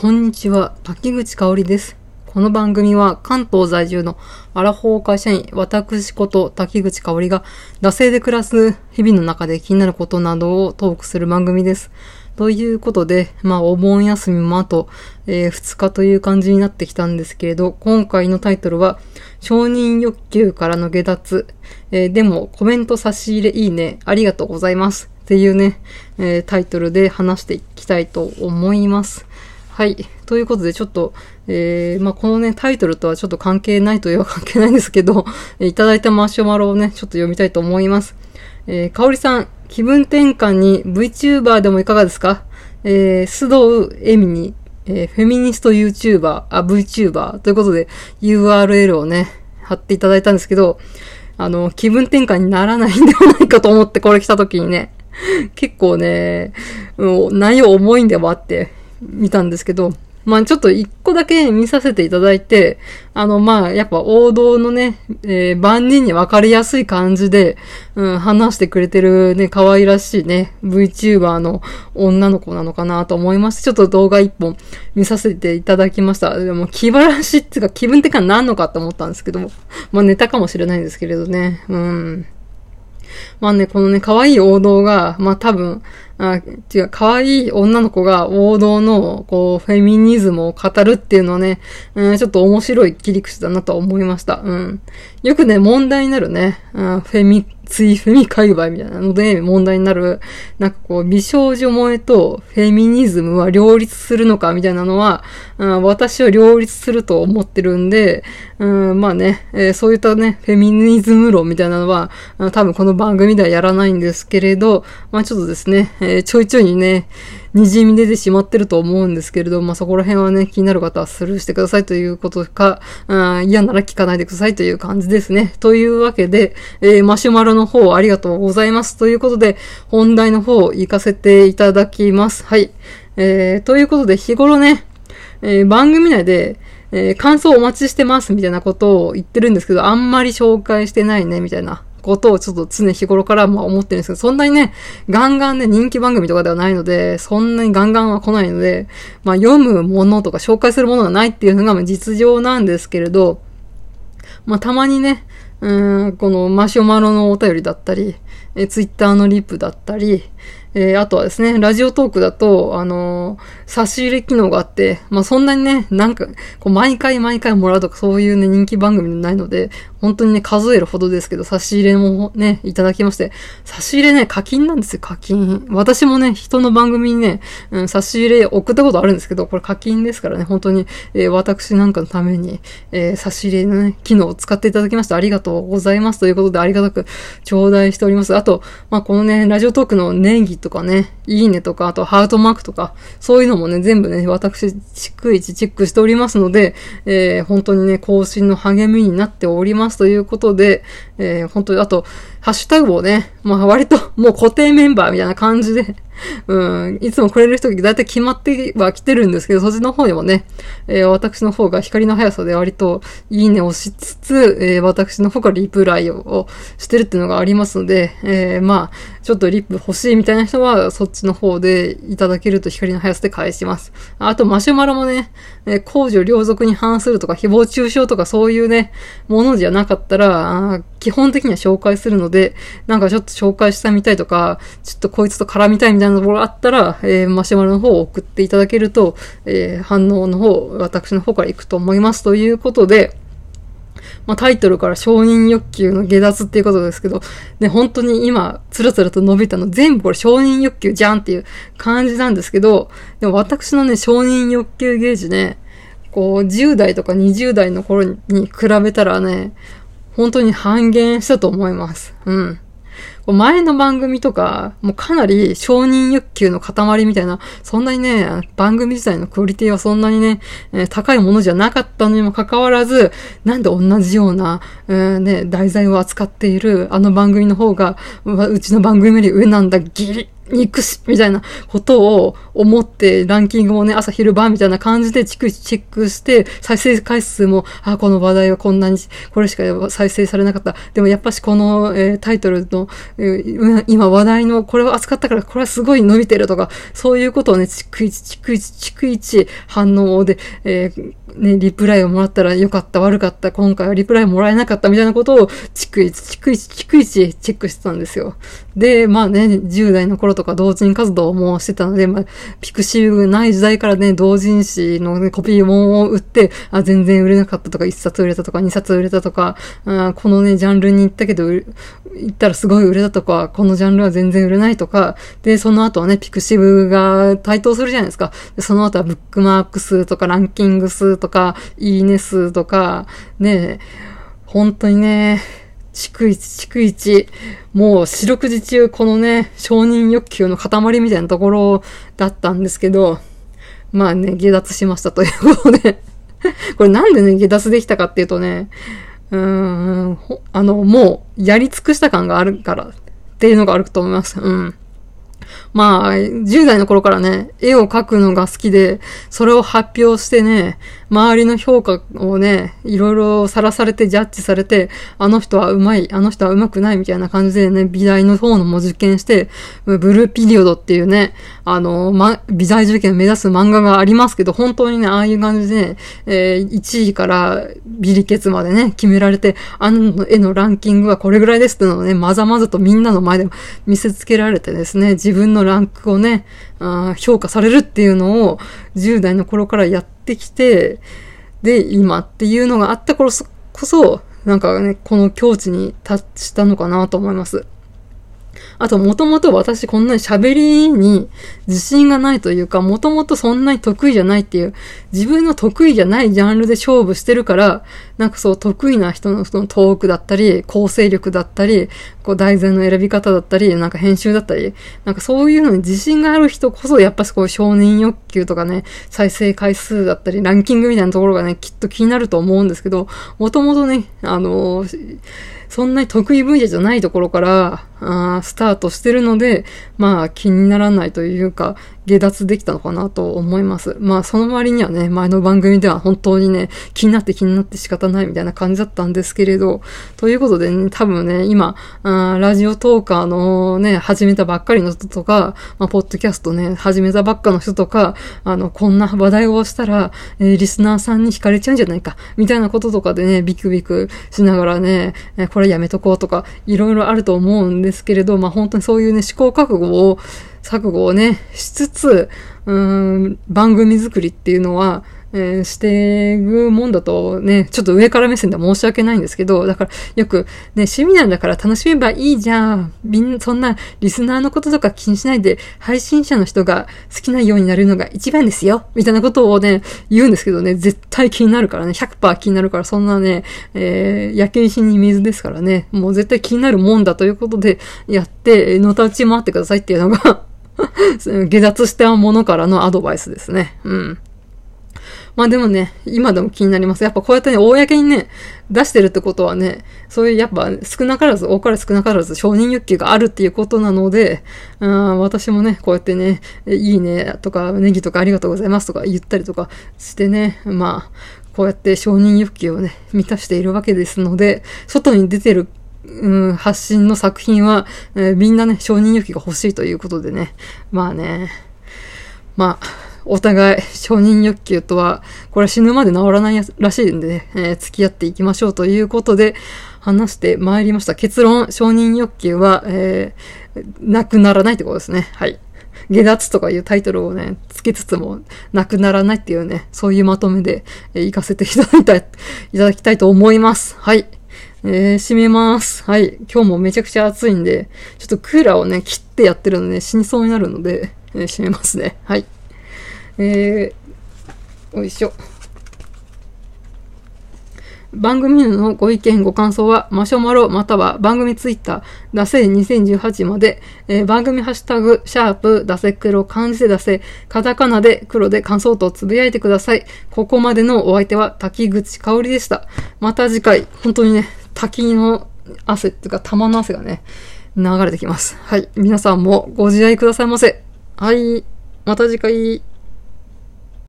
こんにちは、滝口香織です。この番組は関東在住のアラフォー会社員、私こと滝口香織が、惰性で暮らす日々の中で気になることなどをトークする番組です。ということで、まあ、お盆休みもあと、えー2日という感じになってきたんですけれど、今回のタイトルは、承認欲求からの下脱。えーでも、コメント差し入れいいね。ありがとうございます。っていうね、えータイトルで話していきたいと思います。はい。ということで、ちょっと、えー、まあ、このね、タイトルとはちょっと関係ないといえば 関係ないんですけど、えいただいたマシュマロをね、ちょっと読みたいと思います。えー、かおりさん、気分転換に VTuber でもいかがですか？えー、須藤恵美に、えーフェミニスト YouTuber、あ、VTuber ということで URL をね、貼っていただいたんですけど、あの、気分転換にならないんではないかと思ってこれ来た時にね、結構ね、う内容重いんではあって見たんですけど、まあちょっと一個だけ見させていただいて、あのまあやっぱ王道のね、えー万人に分かりやすい感じで、うん、話してくれてるね、可愛らしいね、VTuber の女の子なのかなと思いまして、ちょっと動画一本見させていただきました。でも気晴らしっていうか気分転換なんのかって思ったんですけども、まあネタかもしれないんですけれどね、うん。まあね、このね、可愛い王道が、まあ多分、あ違う、可愛い女の子が王道の、こう、フェミニズムを語るっていうのはね、うん、ちょっと面白い切り口だなと思いました。うん。よくね、問題になるね、うん、フェミ、ツイフェミ界隈みたいなので問題になる、なんかこう、美少女萌えとフェミニズムは両立するのかみたいなのは、うん、私は両立すると思ってるんで、うん、まあね、えーそういったね、フェミニズム論みたいなのは、多分この番組ではやらないんですけれど、まあちょっとですね、えーちょいちょいにね、滲み出てしまってると思うんですけれど、まあそこら辺はね、気になる方はスルーしてくださいということか、うん嫌なら聞かないでくださいという感じですね。というわけで、えーマシュマロの方ありがとうございます。ということで、本題の方行かせていただきます。はい。えー、ということで、日頃ね、えー番組内で、えー感想お待ちしてますみたいなことを言ってるんですけど、あんまり紹介してないね、みたいなことをちょっと常日頃からまあ思ってるんですけど、そんなにね、ガンガンね、人気番組とかではないので、そんなにガンガンは来ないので、まあ読むものとか紹介するものがないっていうのがまあ実情なんですけれど、まあたまにね、うん、このマシュマロのお便りだったり、えツイッターのリップだったり、えーあとはですね、ラジオトークだと、あのー差し入れ機能があって、まあ、そんなにね、なんか、こう、毎回毎回もらうとか、そういうね、人気番組ないので、本当にね、数えるほどですけど、差し入れもね、いただきまして、差し入れね、課金なんですよ、課金。私もね、人の番組にね、うん、差し入れ送ったことあるんですけど、これ課金ですからね、本当に、えー私なんかのために、えー差し入れのね、機能を使っていただきまして、ありがとうございますということで、ありがたく頂戴しております。あと、まあ、このね、ラジオトークのネ演技とかね、いいねとか、あとハートマークとか、そういうのもね、全部ね、私、逐一チェックしておりますので、えー本当にね、更新の励みになっておりますということで、えー本当に、あと、ハッシュタグをね、まあ割ともう固定メンバーみたいな感じで、うん、いつもくれる人だいたい決まっては来てるんですけど、そっちの方にもね、えー私の方が光の速さで割といいねをしつつ、えー私の方からリプライをしてるっていうのがありますので、えーまあ、ちょっとリップ欲しいみたいな人は、そっちの方でいただけると光の速さで返します。あと、マシュマロもね、えー公序良俗に反するとか、誹謗中傷とかそういうね、ものじゃなかったら、基本的には紹介するので、なんかちょっと紹介したみたいとか、ちょっとこいつと絡みたいみたいなところがあったら、えーマシュマロの方を送っていただけると、えー反応の方、私の方から行くと思います。ということで、まあ、タイトルから承認欲求の下脱っていうことですけど、ね、本当に今、つらつらと伸びたの全部これ承認欲求じゃんっていう感じなんですけど、でも私のね、承認欲求ゲージね、こう、10代とか20代の頃に比べたらね、本当に半減したと思います。うん。前の番組とか、もうかなり承認欲求の塊みたいな、そんなにね、番組自体のクオリティはそんなにね、え高いものじゃなかったのにもかかわらず、なんで同じような、えーね、題材を扱っているあの番組の方が、うちの番組より上なんだ、ギリ肉し、みたいなことを思って、ランキングもね、朝昼晩みたいな感じでチクチェックして、再生回数も、あ、この話題はこんなに、これしか再生されなかった。でもやっぱしこの、えータイトルの、今話題のこれを扱ったからこれはすごい伸びてるとか、そういうことをね、逐一、逐一、逐一反応で、えー、ね、リプライをもらったらよかった、悪かった、今回はリプライもらえなかったみたいなことを、逐一、逐一、逐一チェックしてたんですよ。で、まあね、10代の頃とか同人活動もしてたので、まあ、 pixiv ない時代からね、同人誌の、ね、コピー本を売って、あ、全然売れなかったとか、1冊売れたとか、2冊売れたとか、あこのね、ジャンルに行ったけど、行ったらすごい売れたとか、このジャンルは全然売れないとか、で、その後はね、 pixiv が台頭するじゃないですか。でその後はブックマーク数とか、ランキング数とか、いいね数とか、ね、本当にね、逐一、逐一、もう四六時中このね、承認欲求の塊みたいなところだったんですけど、まあね、下脱しましたということで これなんでね、下脱できたかっていうとね、うーん、あの、もうやり尽くした感があるからっていうのがあると思います。うん。まあ、10代の頃からね、絵を描くのが好きで、それを発表してね、周りの評価をね、いろいろさらされてジャッジされて、あの人は上手い、あの人は上手くないみたいな感じでね、美大の方のも受験して、ブルーピリオドっていうね、あの、ま、美大受験を目指す漫画がありますけど、本当にね、ああいう感じで、ね、えー、1位からビリケツまでね、決められて、あの絵のランキングはこれぐらいですっていうのをね、まざまざとみんなの前で見せつけられてですね、自分のランクをね、あ評価されるっていうのを10代の頃からやってきて、で、今っていうのがあった頃こそ、なんかね、この境地に達したのかなと思います。あと、もともと私こんなに喋りに自信がないというか、もともとそんなに得意じゃないっていう、自分の得意じゃないジャンルで勝負してるから、なんかそう得意な人のそのトークだったり、構成力だったり、こう題材の選び方だったり、なんか編集だったり、なんかそういうのに自信がある人こそ、やっぱこう承認欲求とかね、再生回数だったり、ランキングみたいなところがね、きっと気になると思うんですけど、もともとね、あのーそんなに得意分野じゃないところから、あスタートしてるので、まあ気にならないというか、下脱できたのかなと思います。まあその割にはね、前の番組では本当にね、気になって気になって仕方ないみたいな感じだったんですけれど、ということでね、多分ね、今、あラジオトーカーのね、始めたばっかりの人とか、まあ、ポッドキャストね、始めたばっかの人とか、あの、こんな話題をしたら、えー、リスナーさんに惹かれちゃうんじゃないか、みたいなこととかでね、ビクビクしながらね、えー、これやめとこうとか、いろいろあると思うんですけれど、まあ本当にそういうね、思考覚悟を錯誤をね、しつつ、うん、番組作りっていうのは、えー、していくもんだとね、ちょっと上から目線で申し訳ないんですけど、だからよくね、趣味なんだから楽しめばいいじゃん。みんな、そんなリスナーのこととか気にしないで、配信者の人が好きなようになるのが一番ですよ。みたいなことをね、言うんですけどね、絶対気になるからね、100%気になるから、そんなね、えー、焼け石に水ですからね、もう絶対気になるもんだということで、やって、のたうち回ってくださいっていうのが 下脱したものからのアドバイスですね。うん。まあでもね、今でも気になります。やっぱこうやってね、公にね、出してるってことはね、そういうやっぱ少なからず、多から少なからず承認欲求があるっていうことなので、うん、私もね、こうやってね、いいねとか、ネギとかありがとうございますとか言ったりとかしてね、まあ、こうやって承認欲求をね、満たしているわけですので、外に出てるうん、発信の作品は、えー、みんなね、承認欲求が欲しいということでね。まあね。まあ、お互い承認欲求とは、これ死ぬまで治らないらしいんでね、えー、付き合っていきましょうということで話してまいりました。結論、承認欲求は、えー、なくならないってことですね。はい。下脱とかいうタイトルをね、つけつつも、なくならないっていうね、そういうまとめで、えー、行かせていただきたい、いただきたいと思います。はい。えー、閉めます。はい。今日もめちゃくちゃ暑いんで、ちょっとクーラーをね、切ってやってるので、死にそうになるので、えー、閉めますね。はい。えー、よいしょ。番組のご意見、ご感想は、マシュマロまたは番組ツイッター、ダセ2018まで、えー、番組ハッシュタグ、シャープ、ダセ黒、漢字でダセ、カタカナで黒で感想とつぶやいてください。ここまでのお相手は滝口香織でした。また次回、本当にね、滝の汗っていうか玉の汗がね、流れてきます。はい。皆さんもご自愛くださいませ。はい。また次回。